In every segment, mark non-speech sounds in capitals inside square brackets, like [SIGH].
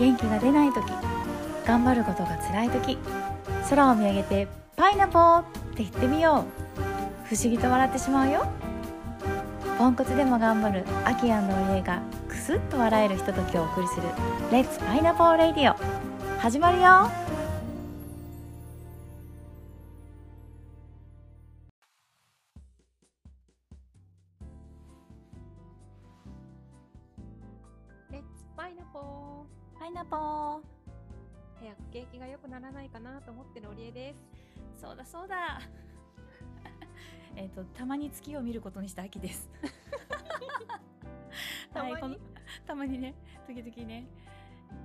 元気が出ない時頑張ることが辛い時空を見上げて「パイナポー!」って言ってみよう。不思議と笑ってしまうよ。ポンコツでも頑張るアキアンの家がクスッと笑えるひとときをお送りする「レッツパイナポーレディオ」始まるよ。そうだ。[LAUGHS] えっとたまに月を見ることにした秋です。[LAUGHS] たまに？はい、たまにね。時々ね、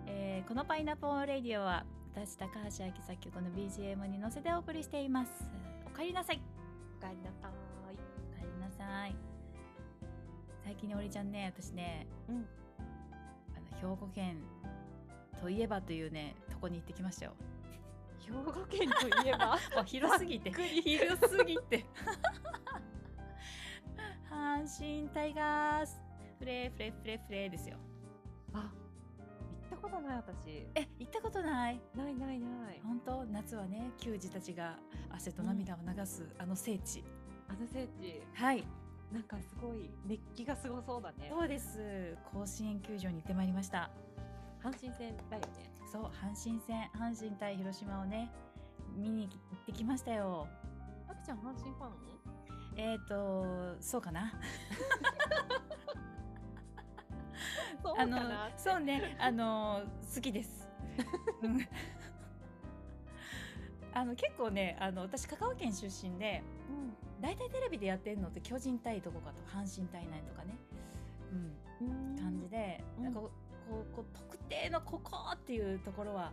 えーこのパイナポーレディオは私高橋明作曲の BGM に乗せてお送りしています。おかえりなさい。おかえりなさい。おかえりなさい。最近ねおりちゃんね私ねうん。あの兵庫県といえばというねとこに行ってきましたよ兵庫県といえばもう広すぎて。広すぎて。[LAUGHS] 阪神タイガース。フレーフレーフレーフレーですよ。あ行ったことない私。え行ったことない？ないないない。本当？夏はね球児たちが汗と涙を流す、あの聖地。あの聖地。はい。なんかすごい熱気がすごそうだね。そうです。甲子園球場に行ってまいりました阪神戦だよね。そう阪神戦阪神対広島をね見に行ってきましたよ。あきちゃん阪神ファンえっ、ー、とそうかな。そうあのそうね。あの好きです。うん。[LAUGHS] あの結構ねあの私香川県出身で大体テレビでやってるのって巨人対どこかと阪神対何とかね、うん。うん、感じで、うんなん。かこうこう特定のここっていうところは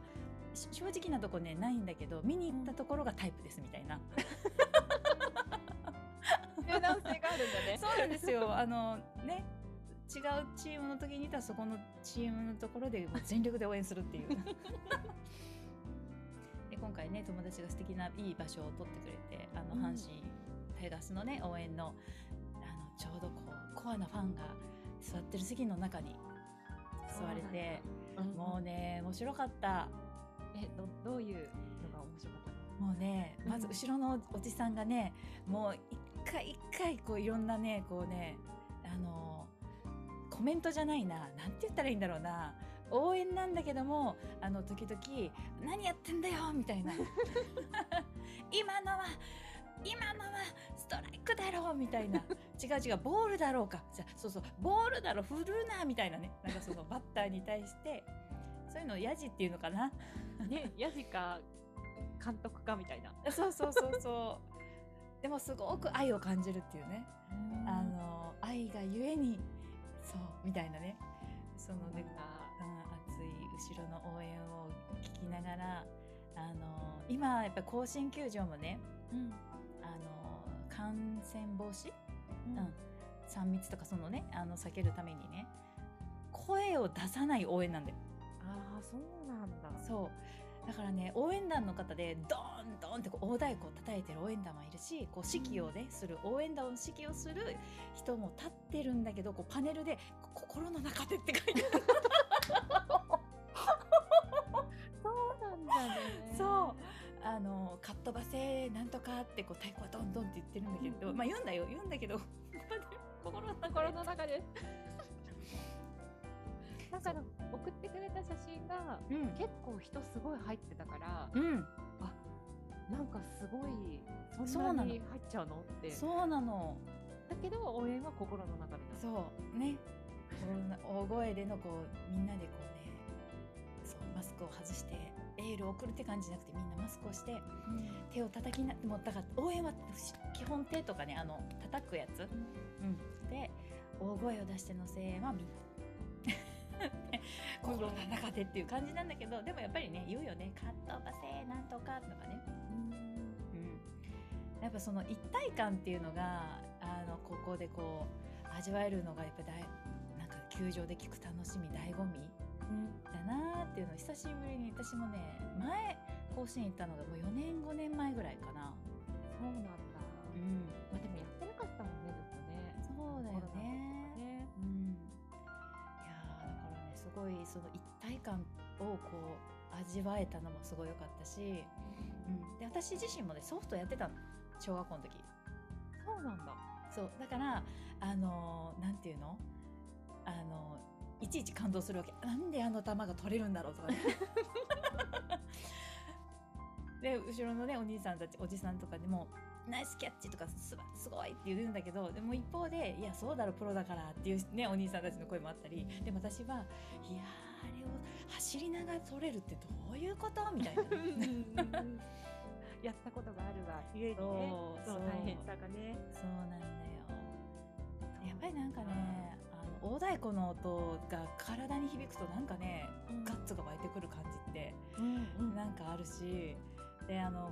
し正直なとこねないんだけど見に行ったところがタイプですみたいな、柔軟性があるんだね。そうなんですよ。あのね違うチームの時にいたらそこのチームのところで全力で応援するっていう。[LAUGHS] で今回ね友達が素敵ないい場所を取ってくれてあのうん。阪神タイガースのね応援のあのちょうどこうコアなファンが座ってる席の中に座れてうんもうね面白かった。えどどういうのが面白かったの？もうねまずうん。後ろのおじさんがねもう一回一回こういろんなねこうねあのコメントじゃないな。なんて言ったらいいんだろうな。応援なんだけどもあの時々「何やってんだよ」みたいな「[LAUGHS] 今のは今のはストライクだろ」みたいな「[LAUGHS] 違う違うボールだろうか」じゃそうそう「ボールだろ振るな」みたいなね。なんかそのバッターに対してそういうのをヤジっていうのかな。ねヤジか監督かみたいな。そうそうそうそう。でもすごく愛を感じるっていうね。あの愛がゆえにそうみたいなね。そのね、うん、熱い後ろの応援を聞きながら、あの今やっぱり甲子園球場もね、うん感染防止、うん。うん、3密とかそのねあの避けるためにね、声を出さない応援なんだよ。ああそうなんだ。そう。だからね応援団の方でドーンドーンってこう大太鼓を叩いてる応援団もいるしこう指揮をね、する応援団を指揮をする人も立ってるんだけどこうパネルで「こ心の中で」って書いてある [LAUGHS] あの「かっ飛ばせなんとか」ってこう太鼓はドンドンって言ってるんだけど、うん。まあ言うんだよ。言うんだけど心の中で心の中で。[LAUGHS] なんか送ってくれた写真がうん。結構人すごい入ってたからうん。なんかすごいそんなのに入っちゃうのって。そうなの。だけど応援は心の中でなそうね。大声でのこうみんなでこうねそうマスクを外してエールを送るって感じじゃなくてみんなマスクをして手を叩きなもうだから応援は基本手とかねあの叩くやつ、うん、で大声を出しての声援はみんな。[LAUGHS] 心の中でっていう感じなんだけどでもやっぱりね言うよね「カットバセなんとか」とかね、うん、やっぱその一体感っていうのがあのここでこう味わえるのがやっぱ大なんか球場で聞く楽しみ醍醐味だなーっていうのを久しぶりに私もね前甲子園行ったのがもう4年5年前ぐらいかな。そうなんだ。うん、まあでもやってなかったもんねずっとね。そうだよね。ね。うん、いやーだからねすごいその一体感をこう味わえたのもすごい良かったし、うん、で私自身もねソフトやってたの小学校の時。そうなんだ。そう。だからあのーなんていうの？あのーいちいち感動するわけなんであの球が取れるんだろうとかね [LAUGHS] で後ろのねお兄さんたちおじさんとかでも「ナイスキャッチ!」とかすば「すごい!」って言うんだけどでも一方で「いやそうだろプロだから」っていうねお兄さんたちの声もあったりでも私は「いやーあれを走りながら取れるってどういうこと?」みたいな。やったことがあるがゆえにねそう大変さがね。そうなんだよ。やっぱりなんかね、大太鼓の音が体に響くとなんかね、うんガッツが湧いてくる感じってうんうんなんかあるし、であの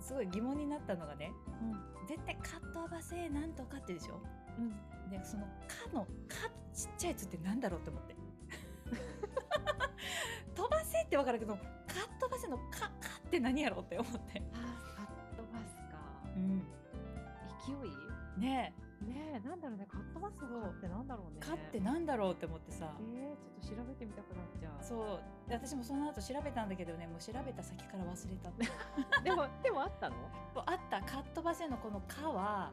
すごい疑問になったのがね、絶対カットばせなんとかってでしょ？うんでその「か」の「か」ちっちゃいやつってなんだろうって思って。[LAUGHS] 飛ばせってわかるけど、かっ飛ばせの「か」かって何やろうって思って。あーカットバスか。うん、勢い？ねねえなんだろうねカットバスのカってなんだろうね。え、かってなんだろうって思ってさ。えー、ちょっと調べてみたくなっちゃう。そうで私もその後調べたんだけどねもう調べた先から忘れたって [LAUGHS] でもでもあったの？あったカットバセのこの「か」は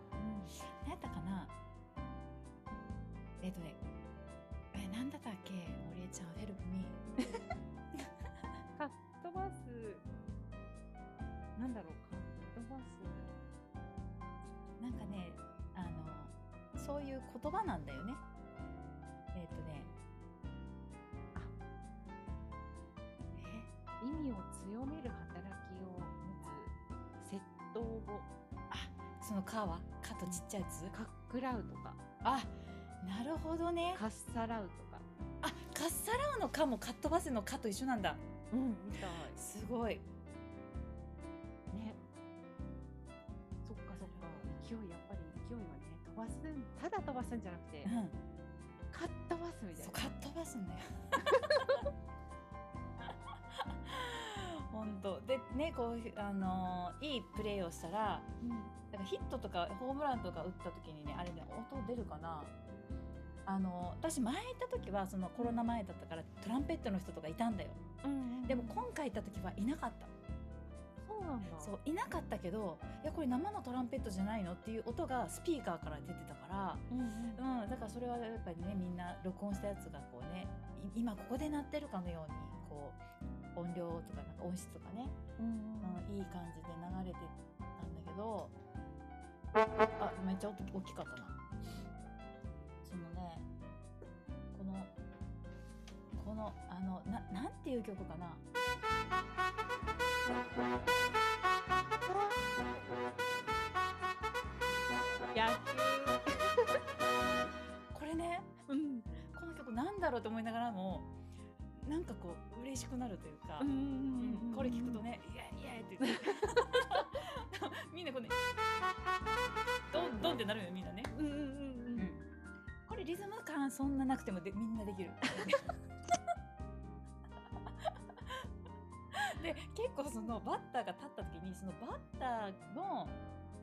何やったかな？えっ、とねえ何だったっけ？森江ちゃん葉なんだよね。えっ、とね。あ。え？意味を強める働きを持つ窃盗語その「か」は「か」とちっちゃいやつ？カックラウとか。あなるほどね。カッサラウとか。あカッサラウの「か」もカットバセの「か」と一緒なんだ。うんみたい。すごい。ね。そっかそっか。勢いばすんただ飛ばすんじゃなくて、うん。カットバスみたいな。そうかっ飛ばすんだよ。[LAUGHS] 本当。でねこうあのーいいプレーをしたらだからヒットとかホームランとか打った時にねあれね音出るかな。あの私前行った時はそのコロナ前だったからトランペットの人とかいたんだよ。うんうん。でも今回行った時はいなかったなんだ。そういなかったけどいやこれ生のトランペットじゃないのっていう音がスピーカーから出てたからうんうん。うん、だからそれはやっぱりねみんな録音したやつがこうねい今ここで鳴ってるかのようにこう音量とかなんか音質とかね、うんうん、いい感じで流れてたんだけどあめっちゃ音大きかったな。そのねこのこのあのななんていう曲かな野 [LAUGHS] これね球うん。この曲なんだろうと思いながらもなんかこう嬉しくなるというか、これ聞くとね「イエイイエイ!」って言って。[LAUGHS] みんなこうねドンドンってなるよみんなね、うんうんうん。うん。これリズム感そんななくてもでみんなできる。[LAUGHS] で結構そのバッターが立った時にそのバッターの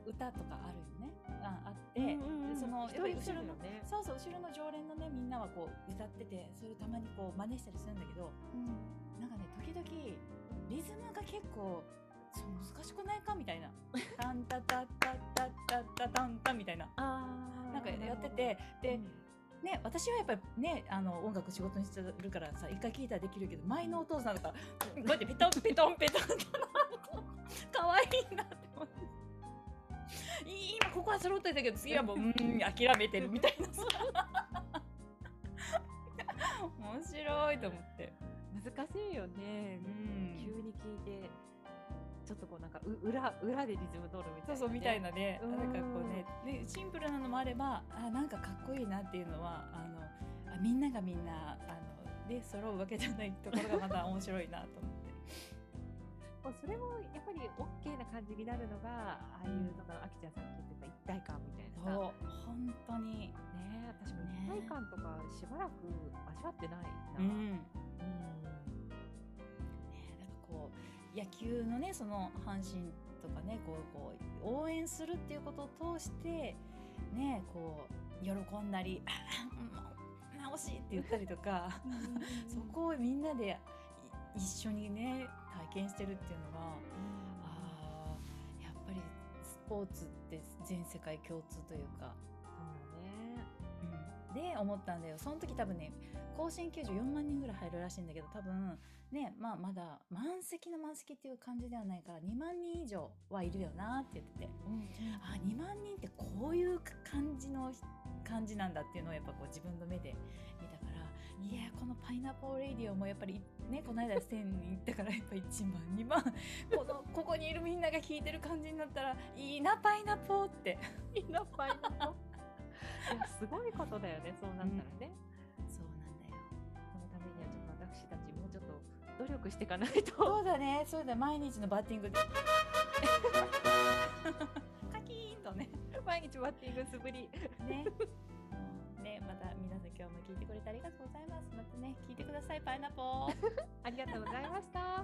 歌とかあるよね。ああって、うんうんそのやっぱり後ろのねそうそう後ろの常連のねみんなはこう歌っててそれをたまにこう真似したりするんだけどなんかね時々リズムが結構難しくないかみたいな「タンタタタタタタタンタ」みたいな。あーなんかやっててで、ね私はやっぱりねあの音楽仕事にしてるからさ一回聴いたらできるけど前のお父さんとかこうやってペトンペトンペトンっは揃ってたけど次はもううーん諦めてるみたいなさ。面白いと思って。難しいよね。うん。急に聞いてちょっとこうなんかう裏裏でリズム取るみたいなね、そうそうみたいなね、うん。なんかこうね。でシンプルなのもあればあなんかかっこいいなっていうのはあのあみんながみんなあので揃うわけじゃないところがまた面白いなと思って。もうそれもやっぱり OK な感じになるのがああいうのがあきちゃんさっき言ってた一体感みたいな本当に、ねえ私もね。一体感とかしばらく味わってないな、うん。うん。ね、なんかこう野球のねその阪神とかねこうこう応援するっていうことを通してねこう喜んだり「あもう直し!」って言ったりとか。[LAUGHS] そこをみんなで一緒にね体験してるっていうのがあーやっぱりスポーツって全世界共通というか、そうね。うん、で思ったんだよ。その時多分ね甲子園球場4万人ぐらい入るらしいんだけど多分ねまあまだ満席の満席っていう感じではないから2万人以上はいるよなって言ってて。あ2万人ってこういう感じの感じなんだっていうのをやっぱこう自分の目で見いやこのパイナポーレイディオもやっぱりねこの間1000人行ったからやっぱ1万2万 [LAUGHS] このここにいるみんなが聞いてる感じになったらいいなパイナポーっていいなパイナポー。[LAUGHS] すごいことだよね。そうなったらね。そうなんだよそのためにはちょっと私たちもうちょっと努力していかないと。そうだねそうだ毎日のバッティングで [LAUGHS] 毎日バッティング素振り。ねうん [LAUGHS] ねまた皆さん今日も聞いてくれてありがとうございますまたね聞いてくださいパイナポー [LAUGHS] ありがとうございました。